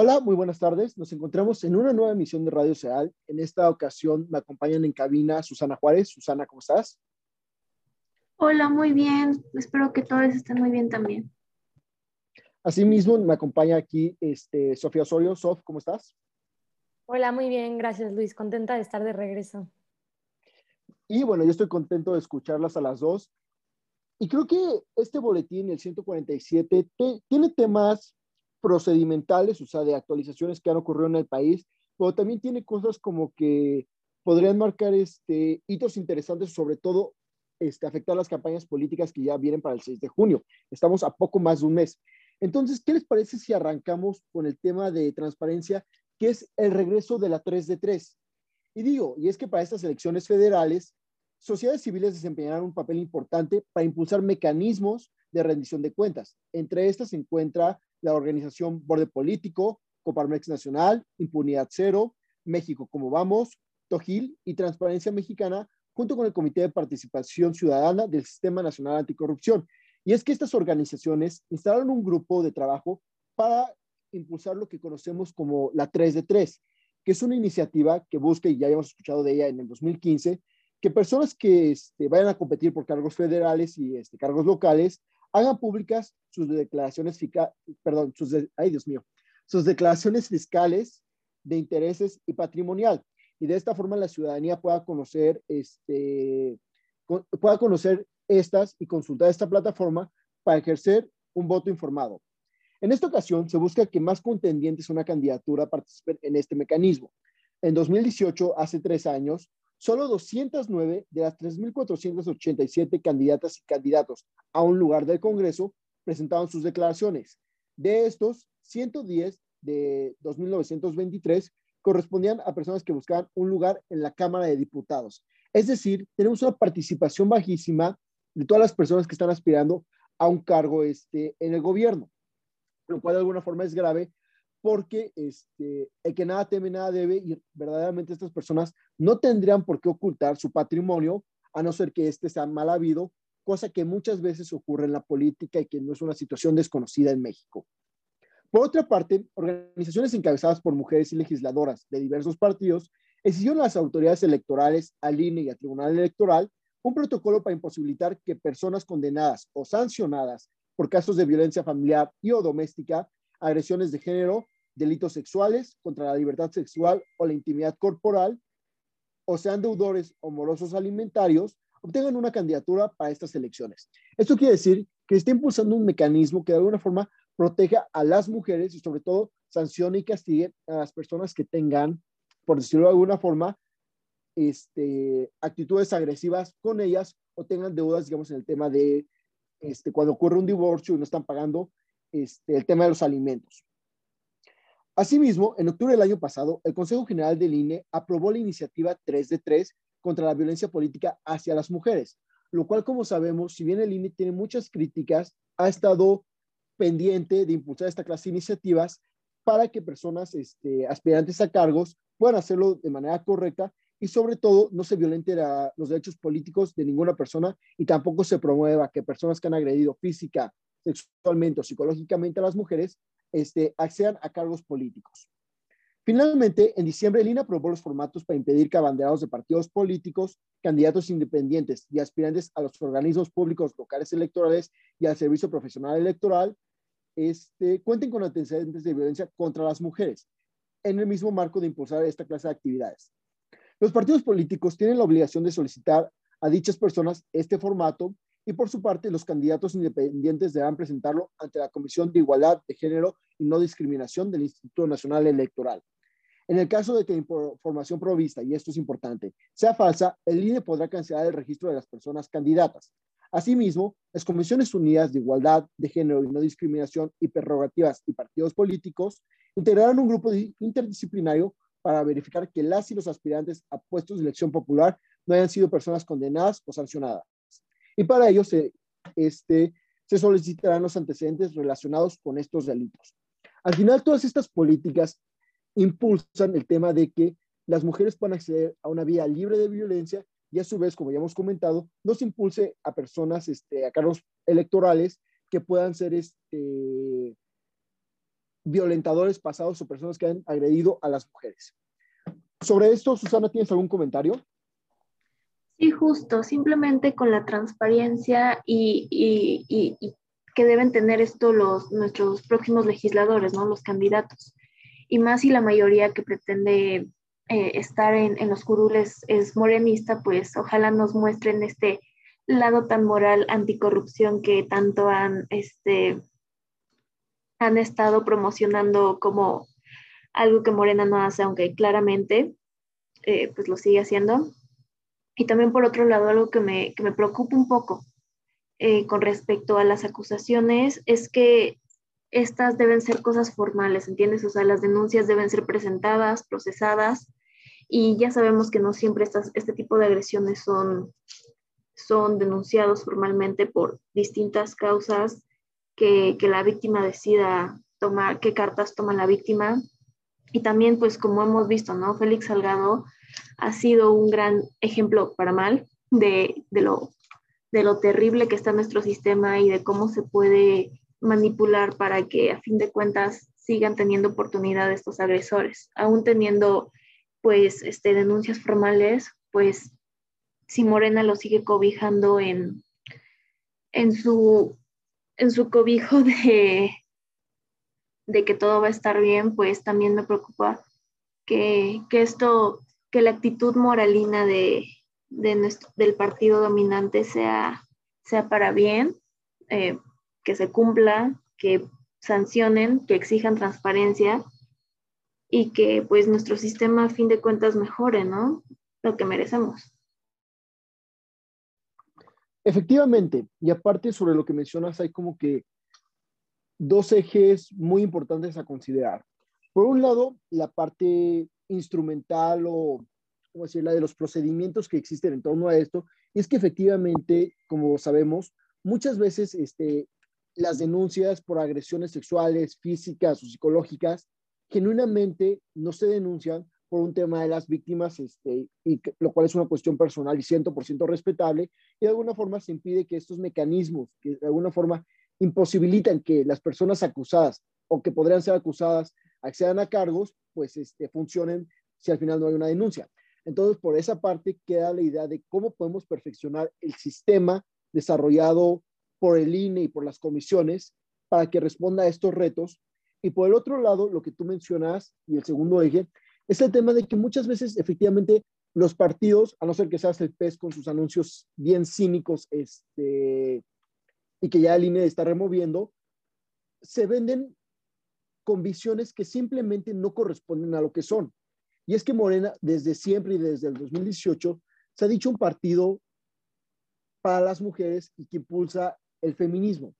Hola, muy buenas tardes. Nos encontramos en una nueva emisión de Radio Seal. En esta ocasión me acompañan en cabina Susana Juárez. Susana, ¿cómo estás? Hola, muy bien. Espero que todos estén muy bien también. Asimismo, me acompaña aquí este, Sofía Osorio. Sof, ¿cómo estás? Hola, muy bien. Gracias, Luis. Contenta de estar de regreso. Y bueno, yo estoy contento de escucharlas a las dos. Y creo que este boletín, el 147, tiene temas procedimentales, o sea, de actualizaciones que han ocurrido en el país, pero también tiene cosas como que podrían marcar este, hitos interesantes, sobre todo este, afectar las campañas políticas que ya vienen para el 6 de junio. Estamos a poco más de un mes. Entonces, ¿qué les parece si arrancamos con el tema de transparencia, que es el regreso de la 3 de 3? Y digo, y es que para estas elecciones federales, sociedades civiles desempeñarán un papel importante para impulsar mecanismos de rendición de cuentas. Entre estas se encuentra la organización Borde Político, Coparmex Nacional, Impunidad Cero, México Como Vamos, Tojil y Transparencia Mexicana, junto con el Comité de Participación Ciudadana del Sistema Nacional Anticorrupción. Y es que estas organizaciones instalaron un grupo de trabajo para impulsar lo que conocemos como la 3 de 3, que es una iniciativa que busca, y ya habíamos escuchado de ella en el 2015, que personas que este, vayan a competir por cargos federales y este, cargos locales hagan públicas sus declaraciones, perdón, sus, ay Dios mío, sus declaraciones fiscales de intereses y patrimonial. Y de esta forma la ciudadanía pueda conocer, este, pueda conocer estas y consultar esta plataforma para ejercer un voto informado. En esta ocasión se busca que más contendientes a una candidatura participen en este mecanismo. En 2018, hace tres años, Solo 209 de las 3.487 candidatas y candidatos a un lugar del Congreso presentaron sus declaraciones. De estos, 110 de 2.923 correspondían a personas que buscaban un lugar en la Cámara de Diputados. Es decir, tenemos una participación bajísima de todas las personas que están aspirando a un cargo este, en el gobierno, lo cual de alguna forma es grave porque este, el que nada teme, nada debe, y verdaderamente estas personas no tendrían por qué ocultar su patrimonio, a no ser que éste sea mal habido, cosa que muchas veces ocurre en la política y que no es una situación desconocida en México. Por otra parte, organizaciones encabezadas por mujeres y legisladoras de diversos partidos exigieron a las autoridades electorales, al INE y al Tribunal Electoral un protocolo para imposibilitar que personas condenadas o sancionadas por casos de violencia familiar y o doméstica agresiones de género, delitos sexuales contra la libertad sexual o la intimidad corporal, o sean deudores o morosos alimentarios, obtengan una candidatura para estas elecciones. Esto quiere decir que está impulsando un mecanismo que de alguna forma proteja a las mujeres y sobre todo sancione y castigue a las personas que tengan, por decirlo de alguna forma, este, actitudes agresivas con ellas o tengan deudas, digamos, en el tema de este, cuando ocurre un divorcio y no están pagando este, el tema de los alimentos. Asimismo, en octubre del año pasado, el Consejo General del INE aprobó la iniciativa 3 de 3 contra la violencia política hacia las mujeres, lo cual, como sabemos, si bien el INE tiene muchas críticas, ha estado pendiente de impulsar esta clase de iniciativas para que personas este, aspirantes a cargos puedan hacerlo de manera correcta y sobre todo no se violenten los derechos políticos de ninguna persona y tampoco se promueva que personas que han agredido física, sexualmente o psicológicamente a las mujeres este, accedan a cargos políticos. Finalmente, en diciembre, el INE aprobó los formatos para impedir que abanderados de partidos políticos, candidatos independientes y aspirantes a los organismos públicos locales electorales y al servicio profesional electoral este, cuenten con antecedentes de violencia contra las mujeres, en el mismo marco de impulsar esta clase de actividades. Los partidos políticos tienen la obligación de solicitar a dichas personas este formato y por su parte los candidatos independientes deberán presentarlo ante la Comisión de Igualdad de Género y No Discriminación del Instituto Nacional Electoral. En el caso de que la información provista, y esto es importante, sea falsa, el INE podrá cancelar el registro de las personas candidatas. Asimismo, las Comisiones Unidas de Igualdad de Género y No Discriminación y Prerrogativas y Partidos Políticos integrarán un grupo interdisciplinario para verificar que las y los aspirantes a puestos de elección popular no hayan sido personas condenadas o sancionadas. Y para ello se, este, se solicitarán los antecedentes relacionados con estos delitos. Al final, todas estas políticas impulsan el tema de que las mujeres puedan acceder a una vía libre de violencia y a su vez, como ya hemos comentado, no se impulse a personas, este, a cargos electorales que puedan ser este, violentadores pasados o personas que han agredido a las mujeres. Sobre esto, Susana, ¿tienes algún comentario? Sí, justo, simplemente con la transparencia y, que deben tener esto los, nuestros próximos legisladores, ¿no? Los candidatos. Y más si la mayoría que pretende eh, estar en, en, los curules es morenista, pues ojalá nos muestren este lado tan moral anticorrupción que tanto han, este, han estado promocionando como algo que Morena no hace, aunque claramente eh, pues lo sigue haciendo. Y también por otro lado, algo que me, que me preocupa un poco eh, con respecto a las acusaciones es que estas deben ser cosas formales, ¿entiendes? O sea, las denuncias deben ser presentadas, procesadas, y ya sabemos que no siempre estas, este tipo de agresiones son, son denunciados formalmente por distintas causas que, que la víctima decida tomar, qué cartas toma la víctima. Y también, pues como hemos visto, ¿no? Félix Salgado ha sido un gran ejemplo para mal de, de, lo, de lo terrible que está nuestro sistema y de cómo se puede manipular para que a fin de cuentas sigan teniendo oportunidad estos agresores, aún teniendo pues este, denuncias formales, pues si Morena lo sigue cobijando en, en, su, en su cobijo de, de que todo va a estar bien, pues también me preocupa que, esto, que la actitud moralina de, nuestro, del partido dominante sea, sea para bien, eh, que se cumpla, que sancionen, que exijan transparencia y que pues nuestro sistema a fin de cuentas mejore, ¿no? Lo que merecemos. Efectivamente, y aparte sobre lo que mencionas, hay como que dos ejes muy importantes a considerar. Por un lado, la parte instrumental o, ¿cómo decir?, de los procedimientos que existen en torno a esto, es que efectivamente, como sabemos, muchas veces este, las denuncias por agresiones sexuales, físicas o psicológicas genuinamente no se denuncian por un tema de las víctimas, este, y lo cual es una cuestión personal y 100% respetable, y de alguna forma se impide que estos mecanismos, que de alguna forma imposibilitan que las personas acusadas o que podrían ser acusadas accedan a cargos, pues este, funcionen si al final no hay una denuncia. Entonces, por esa parte queda la idea de cómo podemos perfeccionar el sistema desarrollado por el INE y por las comisiones para que responda a estos retos y por el otro lado, lo que tú mencionas y el segundo eje, es el tema de que muchas veces efectivamente los partidos, a no ser que seas el pez con sus anuncios bien cínicos este, y que ya el INE está removiendo, se venden con visiones que simplemente no corresponden a lo que son. Y es que Morena, desde siempre y desde el 2018, se ha dicho un partido para las mujeres y que impulsa el feminismo.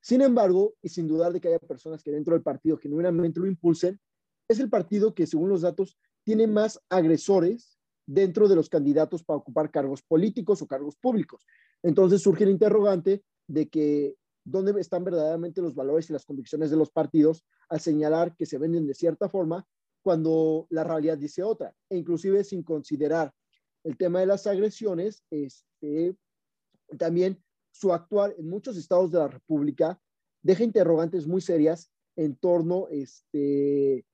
Sin embargo, y sin dudar de que haya personas que dentro del partido genuinamente lo impulsen, es el partido que, según los datos, tiene más agresores dentro de los candidatos para ocupar cargos políticos o cargos públicos. Entonces surge el interrogante de que dónde están verdaderamente los valores y las convicciones de los partidos al señalar que se venden de cierta forma cuando la realidad dice otra, e inclusive sin considerar el tema de las agresiones, este, también su actuar en muchos estados de la República deja interrogantes muy serias en torno este,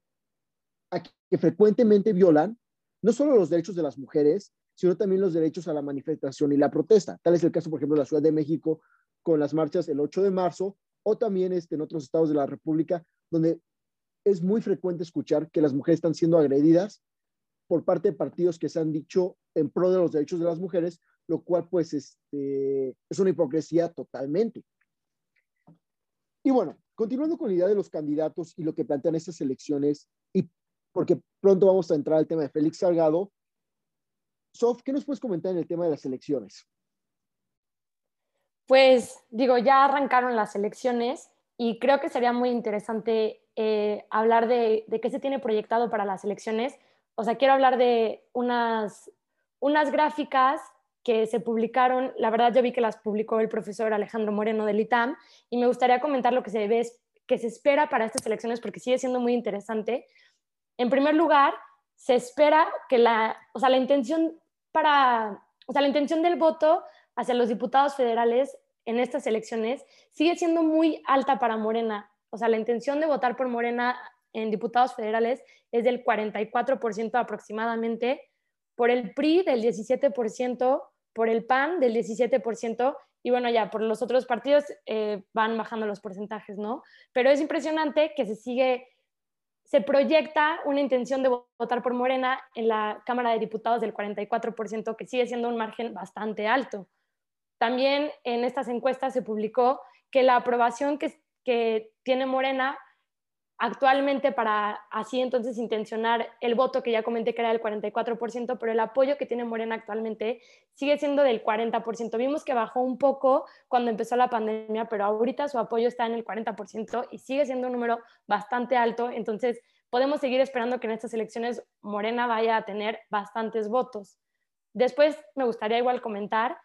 a que frecuentemente violan no solo los derechos de las mujeres, sino también los derechos a la manifestación y la protesta. Tal es el caso, por ejemplo, de la Ciudad de México con las marchas el 8 de marzo o también este, en otros estados de la República, donde es muy frecuente escuchar que las mujeres están siendo agredidas por parte de partidos que se han dicho en pro de los derechos de las mujeres, lo cual pues este, es una hipocresía totalmente. Y bueno, continuando con la idea de los candidatos y lo que plantean estas elecciones, y porque pronto vamos a entrar al tema de Félix Salgado, Sof, ¿qué nos puedes comentar en el tema de las elecciones? Pues digo, ya arrancaron las elecciones y creo que sería muy interesante eh, hablar de, de, qué se tiene proyectado para las elecciones. O sea, quiero hablar de unas, unas gráficas que se publicaron, la verdad yo vi que las publicó el profesor Alejandro Moreno del ITAM y me gustaría comentar lo que se ve, que se espera para estas elecciones porque sigue siendo muy interesante. En primer lugar, se espera que la, o sea, la intención para, o sea, la intención del voto hacia los diputados federales en estas elecciones sigue siendo muy alta para Morena. o sea, la intención de votar por Morena en diputados federales es del 44% aproximadamente, por el PRI del 17%, por el PAN del 17%, y bueno, ya por los otros partidos eh, van bajando los porcentajes, ¿no? Pero es impresionante que se sigue, se proyecta una intención de votar por Morena en la Cámara de Diputados del 44%, que sigue siendo un margen bastante alto. También en estas encuestas se publicó que la aprobación que, que tiene Morena actualmente para así entonces intencionar el voto que ya comenté que era del 44%, pero el apoyo que tiene Morena actualmente sigue siendo del 40%. Vimos que bajó un poco cuando empezó la pandemia, pero ahorita su apoyo está en el 40% y sigue siendo un número bastante alto, entonces podemos seguir esperando que en estas elecciones Morena vaya a tener bastantes votos. Después me gustaría igual comentar,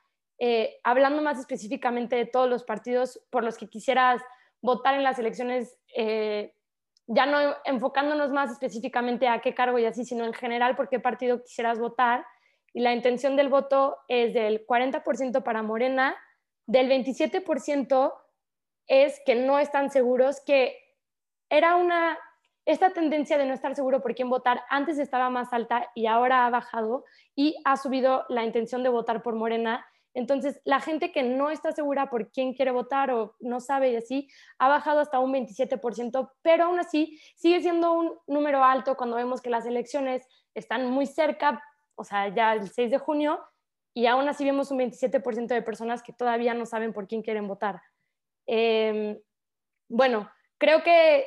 eh, hablando más específicamente de todos los partidos por los que quisieras votar en las elecciones eh, ya no enfocándonos más específicamente a qué cargo y así, sino en general por qué partido quisieras votar. Y la intención del voto es del 40% para Morena, del 27% es que no están seguros, que era una, esta tendencia de no estar seguro por quién votar antes estaba más alta y ahora ha bajado y ha subido la intención de votar por Morena entonces, la gente que no está segura por quién quiere votar o no sabe y así, ha bajado hasta un 27%, pero aún así sigue siendo un número alto cuando vemos que las elecciones están muy cerca, o sea, ya el 6 de junio, y aún así vemos un 27% de personas que todavía no saben por quién quieren votar. Em, bueno, creo que,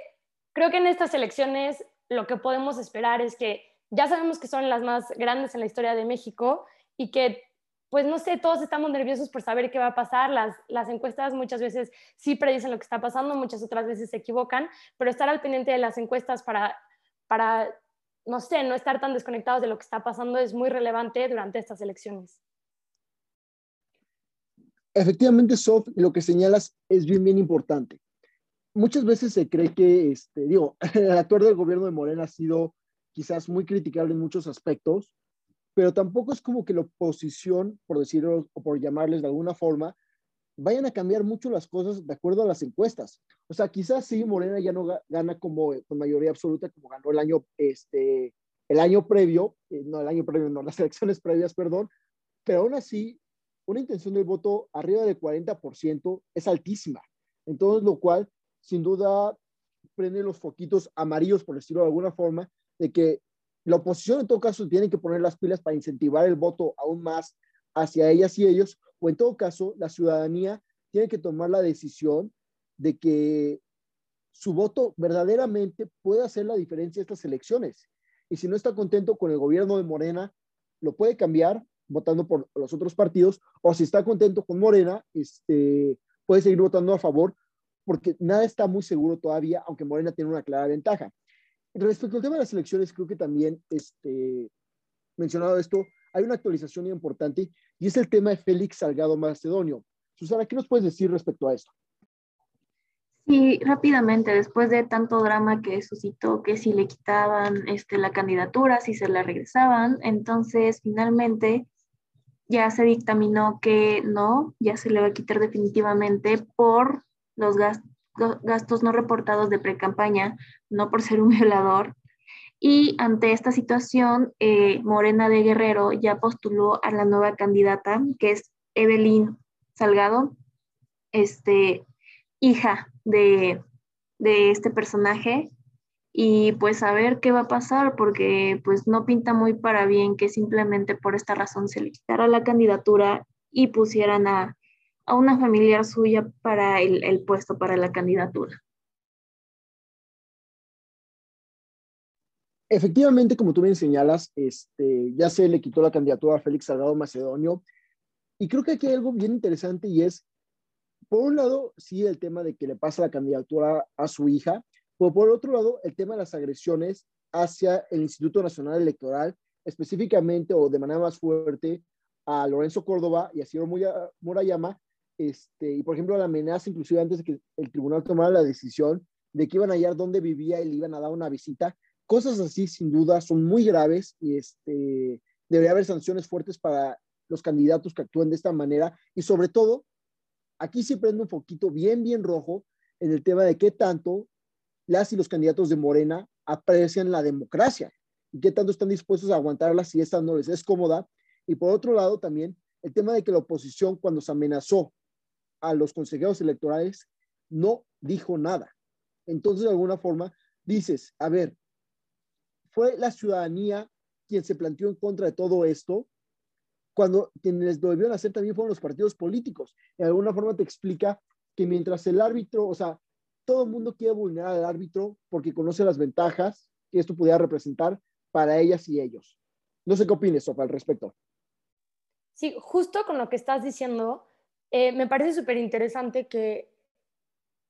creo que en estas elecciones lo que podemos esperar es que ya sabemos que son las más grandes en la historia de México y que pues no sé, todos estamos nerviosos por saber qué va a pasar. Las, las encuestas muchas veces sí predicen lo que está pasando, muchas otras veces se equivocan, pero estar al pendiente de las encuestas para, para, no sé, no estar tan desconectados de lo que está pasando es muy relevante durante estas elecciones. Efectivamente, Sof, lo que señalas es bien, bien importante. Muchas veces se cree que, este, digo, el actor del gobierno de Morena ha sido quizás muy criticable en muchos aspectos, pero tampoco es como que la oposición, por decirlo o por llamarles de alguna forma, vayan a cambiar mucho las cosas de acuerdo a las encuestas. O sea, quizás sí, Morena ya no gana como con mayoría absoluta como ganó el año, este, el año previo, eh, no el año previo, no, las elecciones previas, perdón, pero aún así, una intención del voto arriba del 40% es altísima. Entonces, lo cual, sin duda, prende los foquitos amarillos, por decirlo de alguna forma, de que la oposición en todo caso tiene que poner las pilas para incentivar el voto aún más hacia ellas y ellos, o en todo caso la ciudadanía tiene que tomar la decisión de que su voto verdaderamente puede hacer la diferencia en estas elecciones. Y si no está contento con el gobierno de Morena, lo puede cambiar votando por los otros partidos, o si está contento con Morena, este, puede seguir votando a favor, porque nada está muy seguro todavía, aunque Morena tiene una clara ventaja. Respecto al tema de las elecciones, creo que también, este, mencionado esto, hay una actualización importante y es el tema de Félix Salgado Macedonio. Susana, ¿qué nos puedes decir respecto a esto? Sí, rápidamente, después de tanto drama que suscitó, que si le quitaban este, la candidatura, si se la regresaban, entonces finalmente ya se dictaminó que no, ya se le va a quitar definitivamente por los gastos gastos no reportados de pre-campaña, no por ser un violador. Y ante esta situación, eh, Morena de Guerrero ya postuló a la nueva candidata, que es Evelyn Salgado, este, hija de, de este personaje. Y pues a ver qué va a pasar, porque pues no pinta muy para bien que simplemente por esta razón se le quitara la candidatura y pusieran a a una familiar suya para el, puesto, para la candidatura. Efectivamente, como tú me señalas, este, ya se le quitó la candidatura a Félix Salgado Macedonio. Y creo que aquí hay algo bien interesante y es, por un lado, sí, el tema de que le pasa la candidatura a su hija, pero por otro lado, el tema de las agresiones hacia el Instituto Nacional Electoral, específicamente o de manera más fuerte a Lorenzo Córdoba y a Ciro Murayama, este, y por ejemplo la amenaza inclusive antes de que el tribunal tomara la decisión de que iban a hallar dónde vivía y le iban a dar una visita, cosas así sin duda son muy graves y este, debería haber sanciones fuertes para los candidatos que actúen de esta manera y sobre todo, aquí sí prende un poquito bien, bien rojo en el tema de qué tanto las y los candidatos de Morena aprecian la democracia y qué tanto están dispuestos a aguantarla si esta no les es cómoda. Y por otro lado, también el tema de que la oposición, cuando se amenazó a los consejeros electorales, no dijo nada. Entonces, de alguna forma, dices, a ver, fue la ciudadanía quien se planteó en contra de todo esto, cuando quienes lo debieron hacer también fueron los partidos políticos. De alguna forma te explica que mientras el árbitro, o sea, todo el mundo quiere vulnerar al árbitro porque conoce las ventajas que esto pudiera representar para ellas y ellos. No sé qué opines, Sofa, al respecto. Sí, justo con lo que estás diciendo, eh, me parece súper interesante que,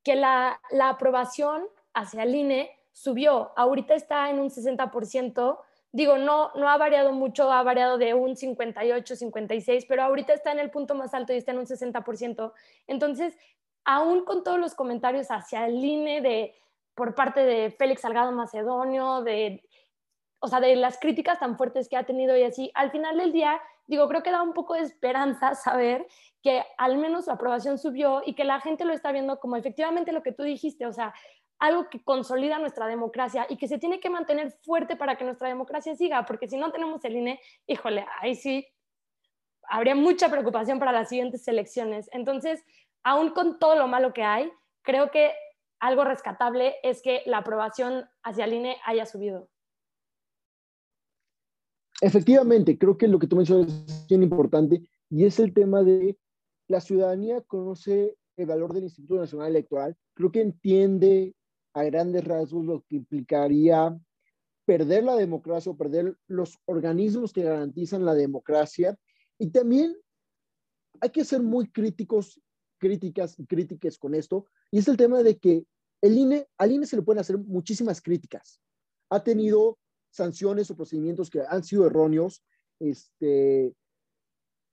que la, la, aprobación hacia el INE subió. Ahorita está en un 60%. Digo, no, no ha variado mucho, ha variado de un 58, 56, pero ahorita está en el punto más alto y está en un 60%. Entonces, aún con todos los comentarios hacia el INE de, por parte de Félix Salgado Macedonio, de o sea, de las críticas tan fuertes que ha tenido y así, al final del día, digo, creo que da un poco de esperanza saber que al menos la aprobación subió y que la gente lo está viendo como efectivamente lo que tú dijiste, o sea, algo que consolida nuestra democracia y que se tiene que mantener fuerte para que nuestra democracia siga, porque si no tenemos el INE, híjole, ahí sí habría mucha preocupación para las siguientes elecciones. Entonces, aún con todo lo malo que hay, creo que algo rescatable es que la aprobación hacia el INE haya subido. Efectivamente, creo que lo que tú mencionas es bien importante y es el tema de la ciudadanía conoce el valor del Instituto Nacional Electoral, creo que entiende a grandes rasgos lo que implicaría perder la democracia o perder los organismos que garantizan la democracia. Y también hay que ser muy críticos, críticas y críticas con esto. Y es el tema de que el INE, al INE se le pueden hacer muchísimas críticas. Ha tenido sanciones o procedimientos que han sido erróneos. Este,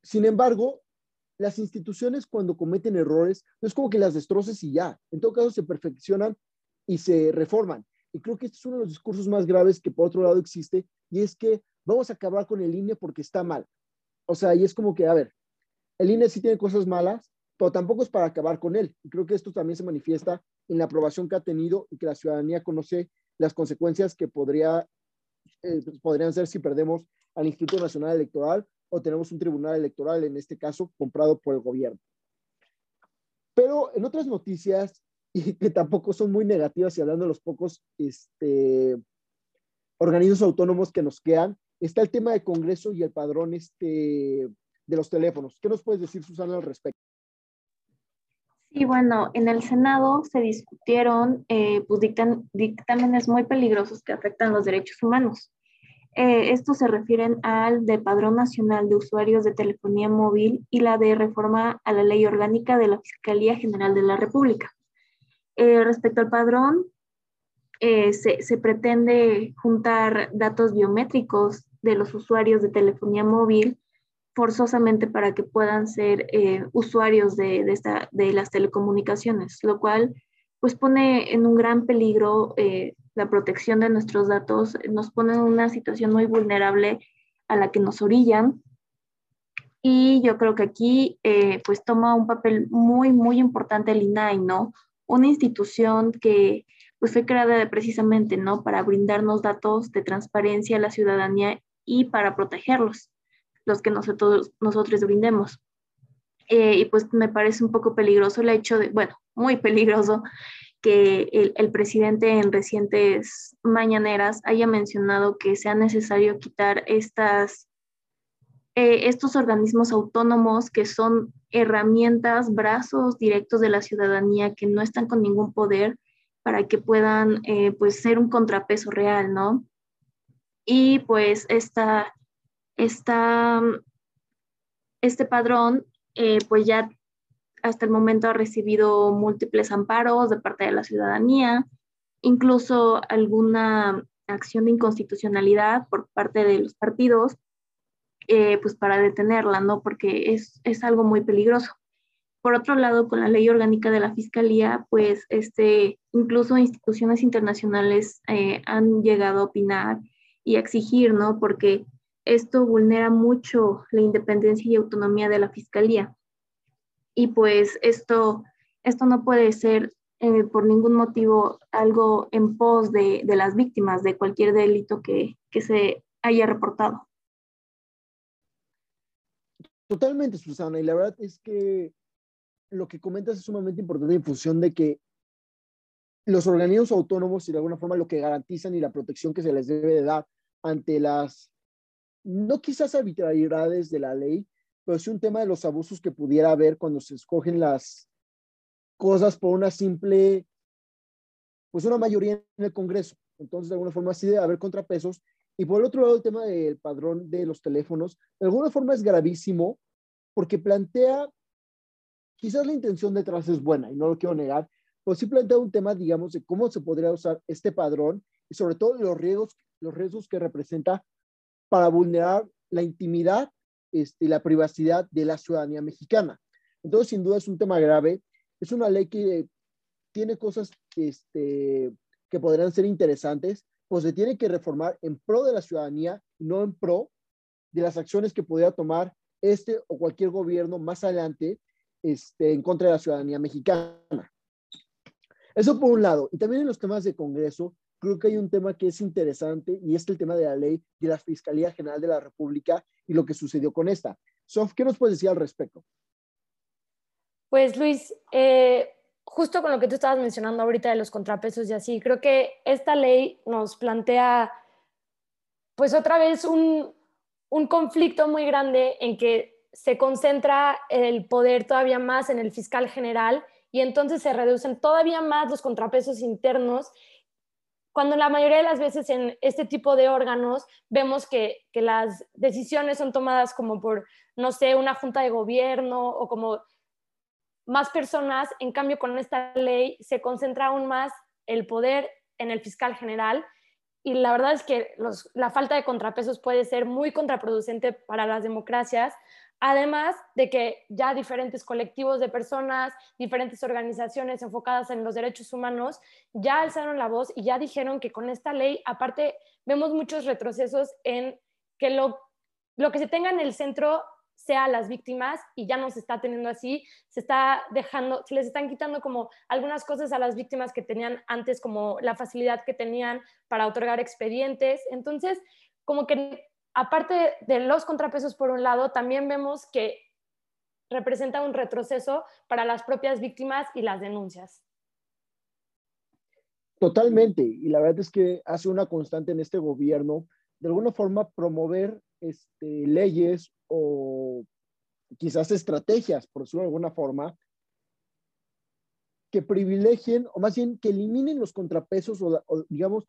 sin embargo, las instituciones cuando cometen errores, no es como que las destroces y ya. En todo caso, se perfeccionan y se reforman. Y creo que este es uno de los discursos más graves que por otro lado existe, y es que vamos a acabar con el INE porque está mal. O sea, y es como que, a ver, el INE sí tiene cosas malas, pero tampoco es para acabar con él. Y creo que esto también se manifiesta en la aprobación que ha tenido y que la ciudadanía conoce las consecuencias que podría eh, pues, podrían ser si perdemos al Instituto Nacional Electoral o tenemos un tribunal electoral, en este caso, comprado por el gobierno. Pero en otras noticias, y que tampoco son muy negativas y hablando de los pocos este, organismos autónomos que nos quedan, está el tema del Congreso y el padrón este, de los teléfonos. ¿Qué nos puedes decir, Susana, al respecto? Sí, bueno, en el Senado se discutieron eh, pues, dictámenes muy peligrosos que afectan los derechos humanos. Eh, estos se refieren al de Padrón Nacional de Usuarios de Telefonía Móvil y la de reforma a la Ley Orgánica de la Fiscalía General de la República. Eh, respecto al padrón, se pretende juntar datos biométricos de los usuarios de telefonía móvil forzosamente para que puedan ser eh, usuarios de, esta, de las telecomunicaciones, lo cual pues pone en un gran peligro eh, la protección de nuestros datos, nos pone en una situación muy vulnerable a la que nos orillan. Y yo creo que aquí eh, pues toma un papel muy, muy importante el INAI, ¿no? Una institución que pues fue creada precisamente, ¿no? Para brindarnos datos de transparencia a la ciudadanía y para protegerlos que nosotros, nosotros brindemos. Eh, y pues me parece un poco peligroso el hecho de, bueno, muy peligroso que el, el, presidente en recientes mañaneras haya mencionado que sea necesario quitar estas, eh, estos organismos autónomos que son herramientas, brazos directos de la ciudadanía que no están con ningún poder para que puedan eh, pues ser un contrapeso real, ¿no? Y pues esta, esta, este padrón, eh, pues ya hasta el momento ha recibido múltiples amparos de parte de la ciudadanía, incluso alguna acción de inconstitucionalidad por parte de los partidos, eh, pues para detenerla, ¿no? Porque es, es, algo muy peligroso. Por otro lado, con la ley orgánica de la Fiscalía, pues este, incluso instituciones internacionales eh, han llegado a opinar y a exigir, ¿no? Porque esto vulnera mucho la independencia y autonomía de la Fiscalía. Y pues esto, esto no puede ser eh, por ningún motivo algo en pos de, de las víctimas de cualquier delito que, que se haya reportado. Totalmente, Susana, y la verdad es que lo que comentas es sumamente importante en función de que los organismos autónomos y de alguna forma lo que garantizan y la protección que se les debe de dar ante las, no quizás arbitrariedades de la ley, pero sí un tema de los abusos que pudiera haber cuando se escogen las cosas por una simple, pues una mayoría en el Congreso. Entonces, de alguna forma sí debe haber contrapesos. Y por el otro lado, el tema del padrón de los teléfonos, de alguna forma es gravísimo porque plantea, quizás la intención detrás es buena y no lo quiero negar, pero sí plantea un tema, digamos, de cómo se podría usar este padrón y sobre todo los riesgos, los riesgos que representa para vulnerar la intimidad este, y la privacidad de la ciudadanía mexicana. Entonces, sin duda es un tema grave. Es una ley que tiene cosas este, que podrían ser interesantes, pues se tiene que reformar en pro de la ciudadanía, no en pro de las acciones que podría tomar este o cualquier gobierno más adelante este, en contra de la ciudadanía mexicana. Eso por un lado. Y también en los temas de Congreso, creo que hay un tema que es interesante y es el tema de la ley de la Fiscalía General de la República y lo que sucedió con esta. Sof, ¿qué nos puedes decir al respecto? Pues Luis, eh, justo con lo que tú estabas mencionando ahorita de los contrapesos y así, creo que esta ley nos plantea pues otra vez un, un conflicto muy grande en que se concentra el poder todavía más en el fiscal general y entonces se reducen todavía más los contrapesos internos, cuando la mayoría de las veces en este tipo de órganos vemos que, que las decisiones son tomadas como por, no sé, una junta de gobierno o como más personas, en cambio con esta ley se concentra aún más el poder en el fiscal general. Y la verdad es que la falta de contrapesos puede ser muy contraproducente para las democracias, además de que ya diferentes colectivos de personas, diferentes organizaciones enfocadas en los derechos humanos ya alzaron la voz y ya dijeron que con esta ley, aparte, vemos muchos retrocesos en que lo, lo que se tenga en el centro sea las víctimas y ya no se está teniendo así, se está dejando, se les están quitando como algunas cosas a las víctimas que tenían antes, como la facilidad que tenían para otorgar expedientes. Entonces, como que aparte de los contrapesos por un lado, también vemos que representa un retroceso para las propias víctimas y las denuncias. Totalmente, y la verdad es que hace una constante en este gobierno, de alguna forma promover este, leyes o quizás estrategias, por decirlo de alguna forma, que privilegien o más bien que eliminen los contrapesos o, digamos,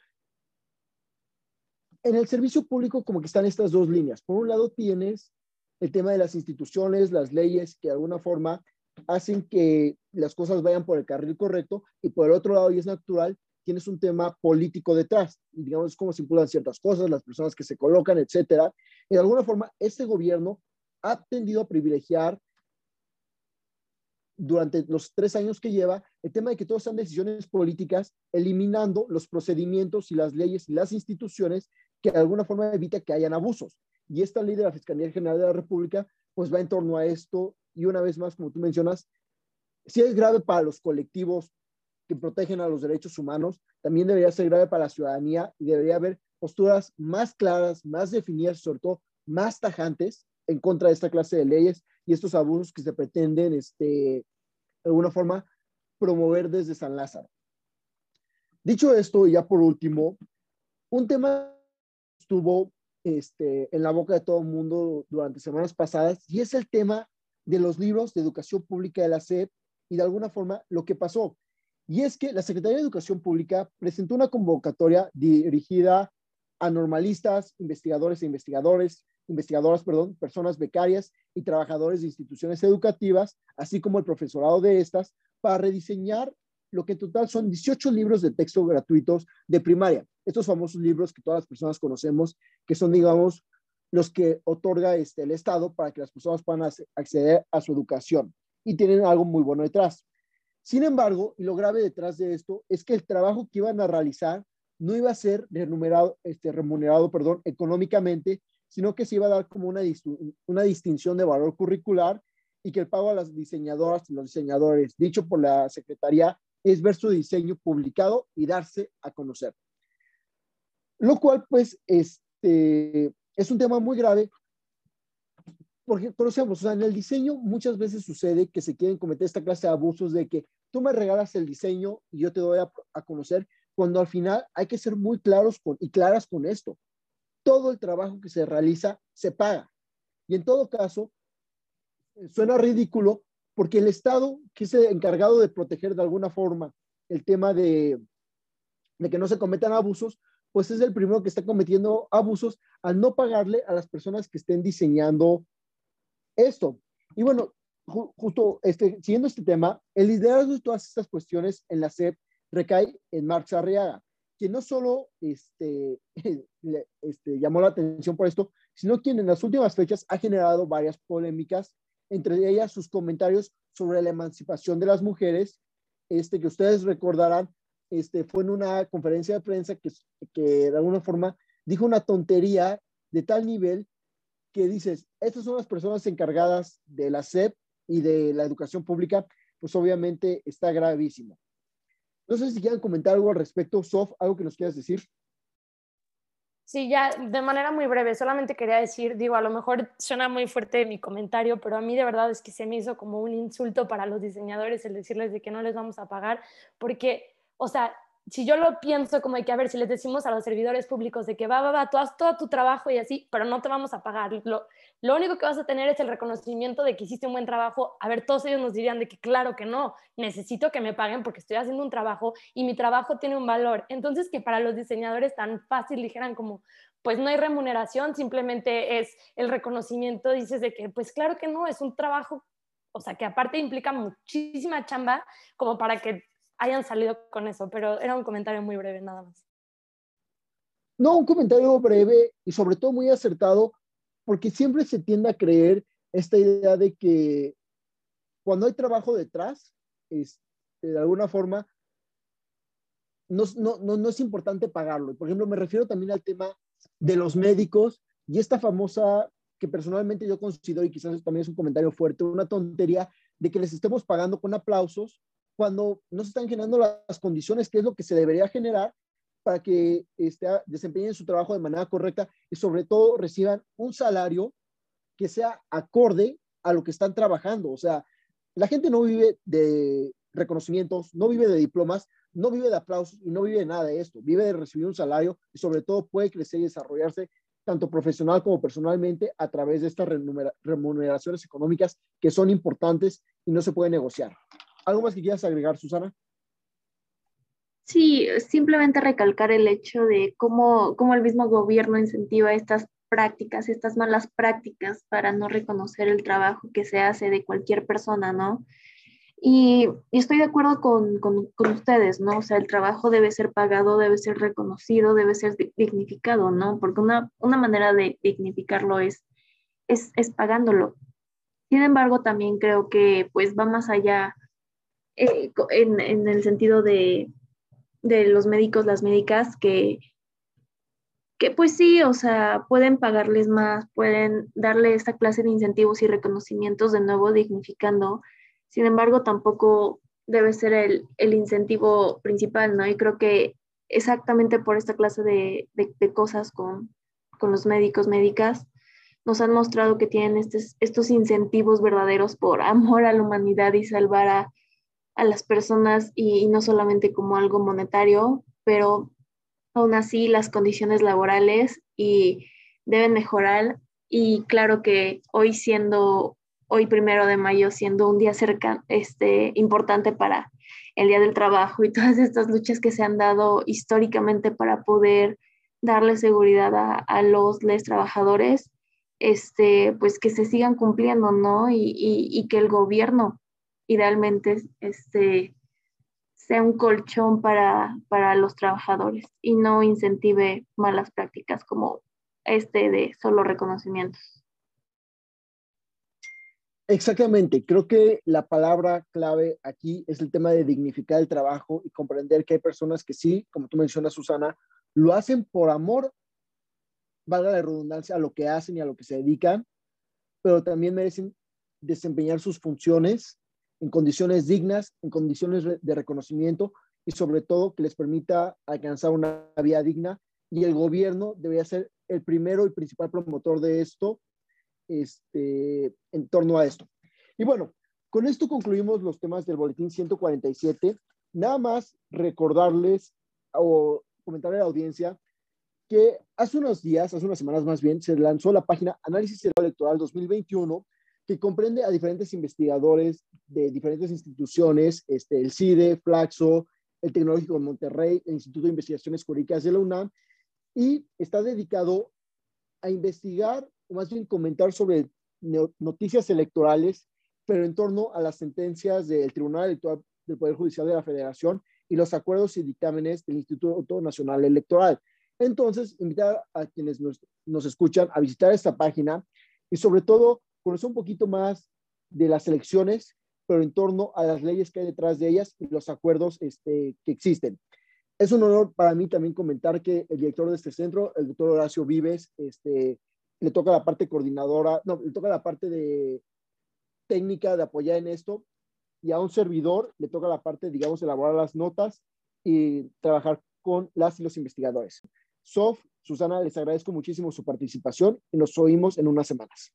en el servicio público como que están estas dos líneas. Por un lado tienes el tema de las instituciones, las leyes que de alguna forma hacen que las cosas vayan por el carril correcto y por el otro lado, y es natural, tienes un tema político detrás, digamos, cómo se impulan ciertas cosas, las personas que se colocan, etcétera. De alguna forma, este gobierno ha tendido a privilegiar durante los tres años que lleva el tema de que todas sean decisiones políticas, eliminando los procedimientos y las leyes y las instituciones que de alguna forma evita que hayan abusos. Y esta ley de la Fiscalía General de la República, pues va en torno a esto. Y una vez más, como tú mencionas, si es grave para los colectivos que protegen a los derechos humanos, también debería ser grave para la ciudadanía y debería haber posturas más claras, más definidas, sobre todo más tajantes en contra de esta clase de leyes y estos abusos que se pretenden, este, de alguna forma, promover desde San Lázaro. Dicho esto, y ya por último, un tema estuvo este, en la boca de todo el mundo durante semanas pasadas y es el tema de los libros de educación pública de la SEP y de alguna forma lo que pasó. Y es que la Secretaría de Educación Pública presentó una convocatoria dirigida a normalistas, investigadores e investigadores, investigadoras, perdón, personas becarias y trabajadores de instituciones educativas, así como el profesorado de estas, para rediseñar lo que en total son 18 libros de texto gratuitos de primaria. Estos famosos libros que todas las personas conocemos, que son, digamos, los que otorga este, el Estado para que las personas puedan acceder a su educación. Y tienen algo muy bueno detrás. Sin embargo, y lo grave detrás de esto es que el trabajo que iban a realizar no iba a ser remunerado, este, remunerado perdón, económicamente, sino que se iba a dar como una, una distinción de valor curricular y que el pago a las diseñadoras y los diseñadores, dicho por la Secretaría, es ver su diseño publicado y darse a conocer. Lo cual, pues, este, es un tema muy grave porque conocemos, o sea, en el diseño muchas veces sucede que se quieren cometer esta clase de abusos de que tú me regalas el diseño y yo te doy a, conocer, cuando al final hay que ser muy claros con, y claras con esto. Todo el trabajo que se realiza se paga. Y en todo caso, suena ridículo porque el Estado, que es el encargado de proteger de alguna forma el tema de, de que no se cometan abusos, pues es el primero que está cometiendo abusos al no pagarle a las personas que estén diseñando esto. Y bueno, justo este, siguiendo este tema, el liderazgo de todas estas cuestiones en la SEP recae en Marx Arriaga, quien no solo este, este, llamó la atención por esto, sino quien en las últimas fechas ha generado varias polémicas, entre ellas sus comentarios sobre la emancipación de las mujeres, este, que ustedes recordarán, este, fue en una conferencia de prensa que, que de alguna forma dijo una tontería de tal nivel que dices, estas son las personas encargadas de la SEP y de la educación pública, pues obviamente está gravísimo. No sé si quieran comentar algo al respecto, Sof, algo que nos quieras decir. Sí, ya de manera muy breve, solamente quería decir, digo, a lo mejor suena muy fuerte mi comentario, pero a mí de verdad es que se me hizo como un insulto para los diseñadores el decirles de que no les vamos a pagar, porque, o sea, si yo lo pienso como hay que, a ver, si les decimos a los servidores públicos de que va, va, va, tú haz todo tu trabajo y así, pero no te vamos a pagar. Lo, lo único que vas a tener es el reconocimiento de que hiciste un buen trabajo. A ver, todos ellos nos dirían de que claro que no, necesito que me paguen porque estoy haciendo un trabajo y mi trabajo tiene un valor. Entonces, que para los diseñadores tan fácil dijeran como, pues no hay remuneración, simplemente es el reconocimiento, dices de que, pues claro que no, es un trabajo, o sea, que aparte implica muchísima chamba como para que hayan salido con eso, pero era un comentario muy breve nada más. No, un comentario breve y sobre todo muy acertado, porque siempre se tiende a creer esta idea de que cuando hay trabajo detrás, este, de alguna forma, no, no, no, no es importante pagarlo. Por ejemplo, me refiero también al tema de los médicos y esta famosa que personalmente yo considero, y quizás también es un comentario fuerte, una tontería de que les estemos pagando con aplausos cuando no se están generando las condiciones que es lo que se debería generar para que este, desempeñen su trabajo de manera correcta y sobre todo reciban un salario que sea acorde a lo que están trabajando. O sea, la gente no vive de reconocimientos, no vive de diplomas, no vive de aplausos y no vive de nada de esto. Vive de recibir un salario y sobre todo puede crecer y desarrollarse tanto profesional como personalmente a través de estas remuneraciones económicas que son importantes y no se puede negociar. ¿Algo más que quieras agregar, Susana? Sí, simplemente recalcar el hecho de cómo, cómo el mismo gobierno incentiva estas prácticas, estas malas prácticas para no reconocer el trabajo que se hace de cualquier persona, ¿no? Y, estoy de acuerdo con, con, con, ustedes, ¿no? O sea, el trabajo debe ser pagado, debe ser reconocido, debe ser dignificado, ¿no? Porque una, una manera de dignificarlo es, es, es, pagándolo. Sin embargo, también creo que pues va más allá eh, en, en, el sentido de, de, los médicos, las médicas, que, que pues sí, o sea, pueden pagarles más, pueden darle esta clase de incentivos y reconocimientos de nuevo dignificando. Sin embargo, tampoco debe ser el, el incentivo principal, ¿no? Y creo que exactamente por esta clase de, de, de cosas con, con los médicos, médicas, nos han mostrado que tienen estos, estos incentivos verdaderos por amor a la humanidad y salvar a, a las personas y, no solamente como algo monetario, pero aún así las condiciones laborales y deben mejorar. Y claro que hoy siendo hoy primero de mayo siendo un día cerca este importante para el día del trabajo y todas estas luchas que se han dado históricamente para poder darle seguridad a, los les trabajadores este pues que se sigan cumpliendo no y, y que el gobierno idealmente este, sea un colchón para, para los trabajadores y no incentive malas prácticas como este de solo reconocimientos. Exactamente, creo que la palabra clave aquí es el tema de dignificar el trabajo y comprender que hay personas que sí, como tú mencionas, Susana, lo hacen por amor, valga la redundancia, a lo que hacen y a lo que se dedican, pero también merecen desempeñar sus funciones en condiciones dignas, en condiciones de reconocimiento y sobre todo que les permita alcanzar una vía digna. Y el gobierno debería ser el primero y principal promotor de esto este, en torno a esto. Y bueno, con esto concluimos los temas del boletín 147. Nada más recordarles o comentarle a la audiencia que hace unos días, hace unas semanas más bien, se lanzó la página Análisis Electoral 2021, que comprende a diferentes investigadores de diferentes instituciones, este, el CIDE, Flaxo, el Tecnológico de Monterrey, el Instituto de Investigaciones Jurídicas de la UNAM, y está dedicado a investigar, o más bien comentar sobre noticias electorales, pero en torno a las sentencias del Tribunal Electoral del Poder Judicial de la Federación y los acuerdos y dictámenes del Instituto Nacional Electoral. Entonces, invitar a quienes nos, nos escuchan a visitar esta página y sobre todo conocer un poquito más de las elecciones, pero en torno a las leyes que hay detrás de ellas y los acuerdos este, que existen. Es un honor para mí también comentar que el director de este centro, el doctor Horacio Vives, este, le toca la parte coordinadora, no, le toca la parte de técnica de apoyar en esto y a un servidor le toca la parte, digamos, elaborar las notas y trabajar con las y los investigadores. Sof, Susana, les agradezco muchísimo su participación y nos oímos en unas semanas.